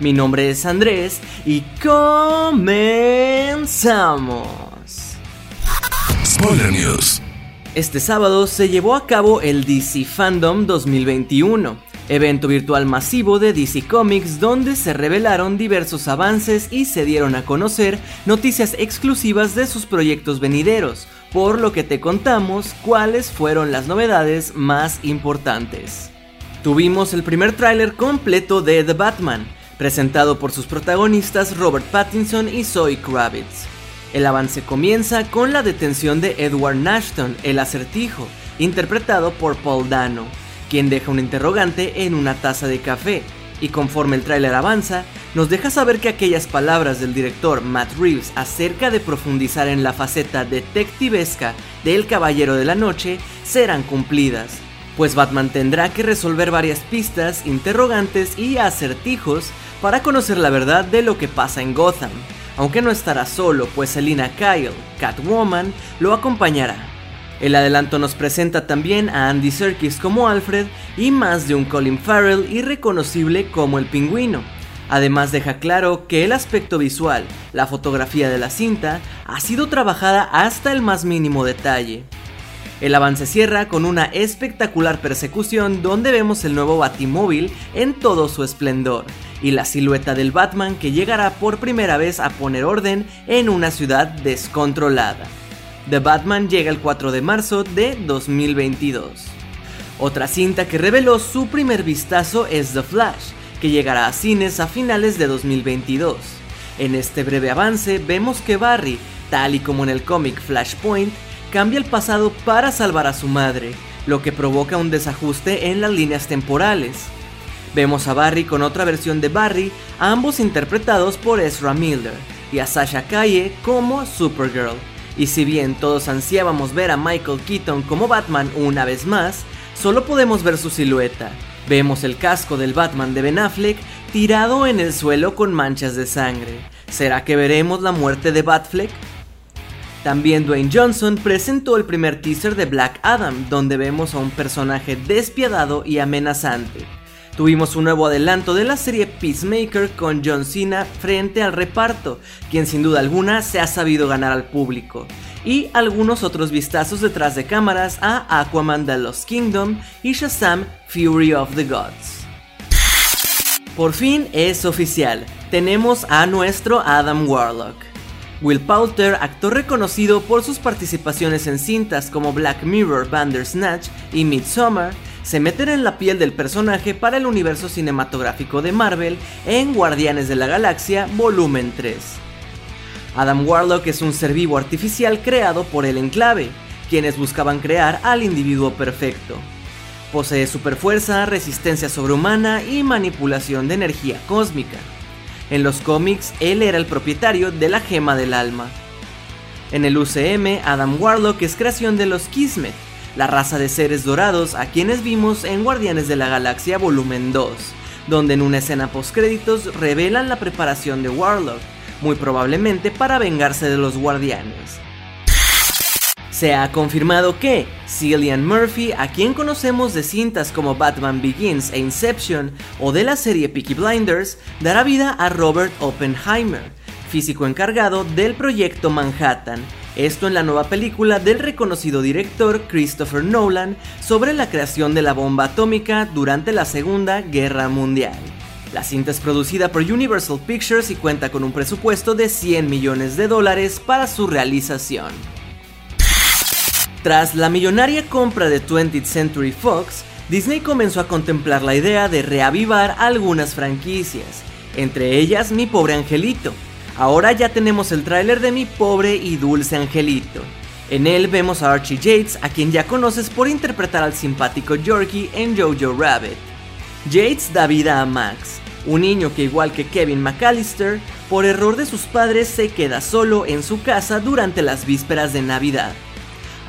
Mi nombre es Andrés y comenzamos. Spoiler News. Este sábado se llevó a cabo el DC Fandom 2021, evento virtual masivo de DC Comics donde se revelaron diversos avances y se dieron a conocer noticias exclusivas de sus proyectos venideros, por lo que te contamos cuáles fueron las novedades más importantes. Tuvimos el primer tráiler completo de The Batman, presentado por sus protagonistas Robert Pattinson y Zoe Kravitz. El avance comienza con la detención de Edward Nashton, el acertijo, interpretado por Paul Dano, quien deja un interrogante en una taza de café, y conforme el tráiler avanza, nos deja saber que aquellas palabras del director Matt Reeves acerca de profundizar en la faceta detectivesca del Caballero de la Noche serán cumplidas, pues Batman tendrá que resolver varias pistas, interrogantes y acertijos para conocer la verdad de lo que pasa en Gotham, aunque no estará solo, pues Selina Kyle, Catwoman, lo acompañará. El adelanto nos presenta también a Andy Serkis como Alfred y más de un Colin Farrell irreconocible como el pingüino. Además deja claro que el aspecto visual, la fotografía de la cinta, ha sido trabajada hasta el más mínimo detalle. El avance cierra con una espectacular persecución donde vemos el nuevo Batimóvil en todo su esplendor, y la silueta del Batman que llegará por primera vez a poner orden en una ciudad descontrolada. The Batman llega el 4 de marzo de 2022. Otra cinta que reveló su primer vistazo es The Flash, que llegará a cines a finales de 2022. En este breve avance vemos que Barry, tal y como en el cómic Flashpoint, cambia el pasado para salvar a su madre, lo que provoca un desajuste en las líneas temporales. Vemos a Barry con otra versión de Barry, ambos interpretados por Ezra Miller, y a Sasha Calle como Supergirl. Y si bien todos ansiábamos ver a Michael Keaton como Batman una vez más, solo podemos ver su silueta. Vemos el casco del Batman de Ben Affleck tirado en el suelo con manchas de sangre. ¿Será que veremos la muerte de Batfleck? También Dwayne Johnson presentó el primer teaser de Black Adam, donde vemos a un personaje despiadado y amenazante. Tuvimos un nuevo adelanto de la serie Peacemaker con John Cena frente al reparto, quien sin duda alguna se ha sabido ganar al público, y algunos otros vistazos detrás de cámaras a Aquaman The Lost Kingdom y Shazam Fury of the Gods. Por fin es oficial, tenemos a nuestro Adam Warlock. Will Poulter, actor reconocido por sus participaciones en cintas como Black Mirror, Bandersnatch y Midsommar, se meterá en la piel del personaje para el universo cinematográfico de Marvel en Guardianes de la Galaxia Volumen 3. Adam Warlock es un ser vivo artificial creado por el Enclave, quienes buscaban crear al individuo perfecto. Posee superfuerza, resistencia sobrehumana y manipulación de energía cósmica. En los cómics, él era el propietario de la gema del alma. En el UCM, Adam Warlock es creación de los Kismet, la raza de seres dorados a quienes vimos en Guardianes de la Galaxia Volumen 2, donde en una escena postcréditos revelan la preparación de Warlock, muy probablemente para vengarse de los guardianes. Se ha confirmado que Cillian Murphy, a quien conocemos de cintas como Batman Begins e Inception o de la serie Peaky Blinders, dará vida a Robert Oppenheimer, físico encargado del proyecto Manhattan, esto en la nueva película del reconocido director Christopher Nolan sobre la creación de la bomba atómica durante la Segunda Guerra Mundial. La cinta es producida por Universal Pictures y cuenta con un presupuesto de 100 millones de dólares para su realización. Tras la millonaria compra de 20th Century Fox, Disney comenzó a contemplar la idea de reavivar algunas franquicias, entre ellas Mi Pobre Angelito. Ahora ya tenemos el tráiler de Mi Pobre y Dulce Angelito. En él vemos a Archie Yates, a quien ya conoces por interpretar al simpático Yorkie en Jojo Rabbit. Yates da vida a Max, un niño que igual que Kevin McAllister, por error de sus padres se queda solo en su casa durante las vísperas de Navidad.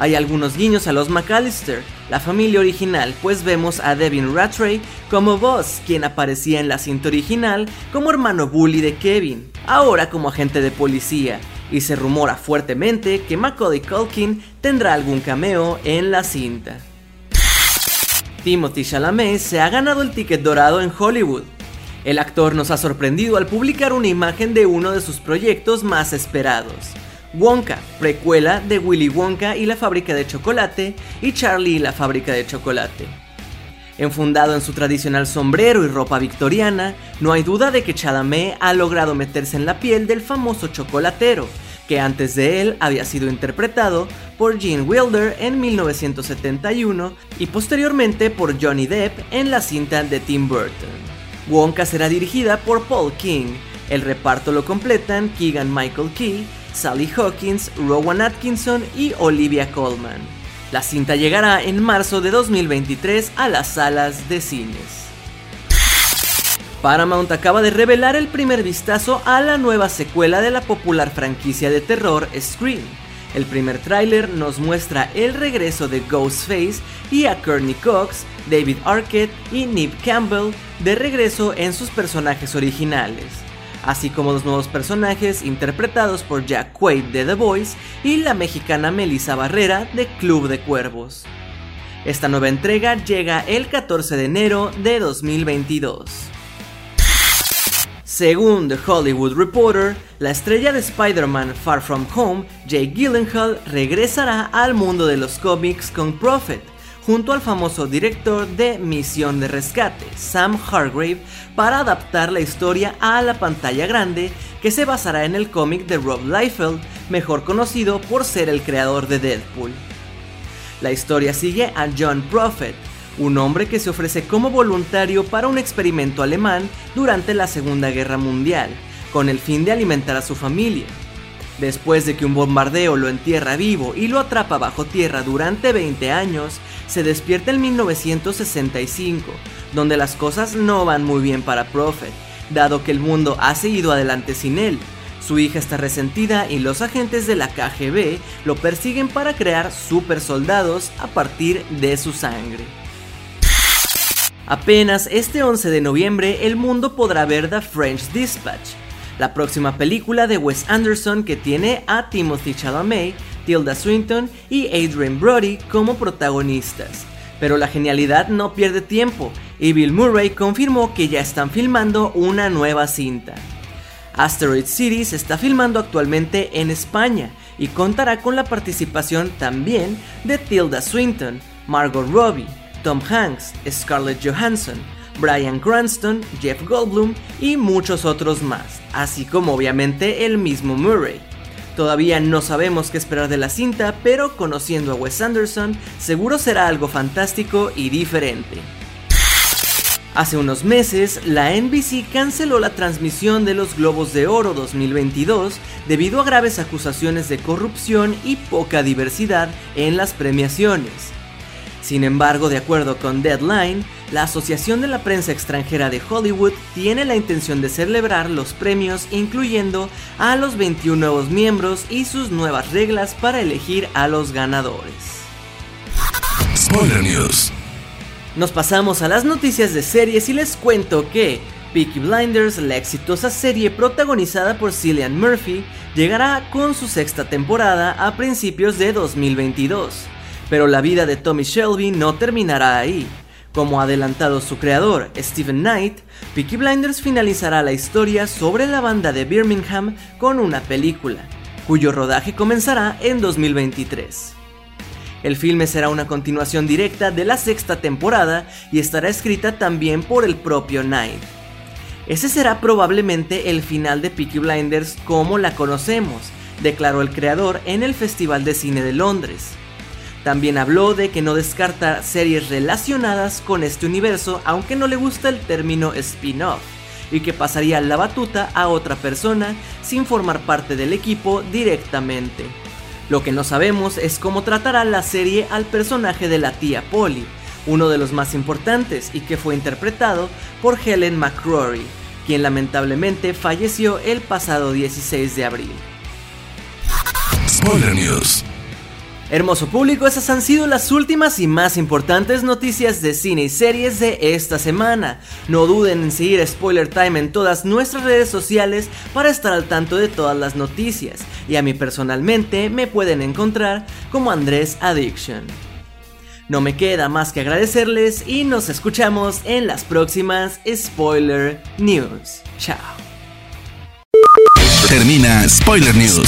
Hay algunos guiños a los McAllister, la familia original, pues vemos a Devin Rattray como Boss, quien aparecía en la cinta original como hermano bully de Kevin, ahora como agente de policía, y se rumora fuertemente que Macaulay Culkin tendrá algún cameo en la cinta. Timothy Chalamet se ha ganado el ticket dorado en Hollywood. El actor nos ha sorprendido al publicar una imagen de uno de sus proyectos más esperados. Wonka, precuela de Willy Wonka y la fábrica de chocolate, y Charlie y la fábrica de chocolate. Enfundado en su tradicional sombrero y ropa victoriana, no hay duda de que Chalamet ha logrado meterse en la piel del famoso chocolatero, que antes de él había sido interpretado por Gene Wilder en 1971 y posteriormente por Johnny Depp en la cinta de Tim Burton. Wonka será dirigida por Paul King, el reparto lo completan Keegan Michael Key, Sally Hawkins, Rowan Atkinson y Olivia Colman. La cinta llegará en marzo de 2023 a las salas de cines. Paramount acaba de revelar el primer vistazo a la nueva secuela de la popular franquicia de terror Scream. El primer tráiler nos muestra el regreso de Ghostface y a Courtney Cox, David Arquette y Neve Campbell de regreso en sus personajes originales así como los nuevos personajes interpretados por Jack Quaid de The Voice y la mexicana Melissa Barrera de Club de Cuervos. Esta nueva entrega llega el 14 de enero de 2022. Según The Hollywood Reporter, la estrella de Spider-Man Far From Home, Jake Gyllenhaal, regresará al mundo de los cómics con Prophet, junto al famoso director de Misión de Rescate, Sam Hargrave, para adaptar la historia a la pantalla grande que se basará en el cómic de Rob Liefeld, mejor conocido por ser el creador de Deadpool. La historia sigue a John Prophet, un hombre que se ofrece como voluntario para un experimento alemán durante la Segunda Guerra Mundial, con el fin de alimentar a su familia. Después de que un bombardeo lo entierra vivo y lo atrapa bajo tierra durante 20 años, se despierta en 1965, donde las cosas no van muy bien para Prophet, dado que el mundo ha seguido adelante sin él. Su hija está resentida y los agentes de la KGB lo persiguen para crear super soldados a partir de su sangre. Apenas este 11 de noviembre el mundo podrá ver The French Dispatch, la próxima película de Wes Anderson que tiene a Timothy Chalamet, Tilda Swinton y Adrian Brody como protagonistas. Pero la genialidad no pierde tiempo y Bill Murray confirmó que ya están filmando una nueva cinta. Asteroid City se está filmando actualmente en España y contará con la participación también de Tilda Swinton, Margot Robbie, Tom Hanks, Scarlett Johansson, Brian Cranston, Jeff Goldblum y muchos otros más, así como obviamente el mismo Murray. Todavía no sabemos qué esperar de la cinta, pero conociendo a Wes Anderson, seguro será algo fantástico y diferente. Hace unos meses, la NBC canceló la transmisión de los Globos de Oro 2022 debido a graves acusaciones de corrupción y poca diversidad en las premiaciones. Sin embargo, de acuerdo con Deadline, la Asociación de la Prensa Extranjera de Hollywood tiene la intención de celebrar los premios incluyendo a los 21 nuevos miembros y sus nuevas reglas para elegir a los ganadores. Spoiler News. Nos pasamos a las noticias de series y les cuento que Peaky Blinders, la exitosa serie protagonizada por Cillian Murphy, llegará con su sexta temporada a principios de 2022. Pero la vida de Tommy Shelby no terminará ahí. Como ha adelantado su creador, Stephen Knight, Peaky Blinders finalizará la historia sobre la banda de Birmingham con una película, cuyo rodaje comenzará en 2023. El filme será una continuación directa de la sexta temporada y estará escrita también por el propio Knight. Ese será probablemente el final de Peaky Blinders como la conocemos, declaró el creador en el Festival de Cine de Londres. También habló de que no descarta series relacionadas con este universo, aunque no le gusta el término spin-off, y que pasaría la batuta a otra persona sin formar parte del equipo directamente. Lo que no sabemos es cómo tratará la serie al personaje de la tía Polly, uno de los más importantes y que fue interpretado por Helen McCrory, quien lamentablemente falleció el pasado 16 de abril. Spoiler News. Hermoso público, esas han sido las últimas y más importantes noticias de cine y series de esta semana. No duden en seguir Spoiler Time en todas nuestras redes sociales para estar al tanto de todas las noticias. Y a mí personalmente me pueden encontrar como Andrés Addiction. No me queda más que agradecerles y nos escuchamos en las próximas Spoiler News. Chao. Termina Spoiler News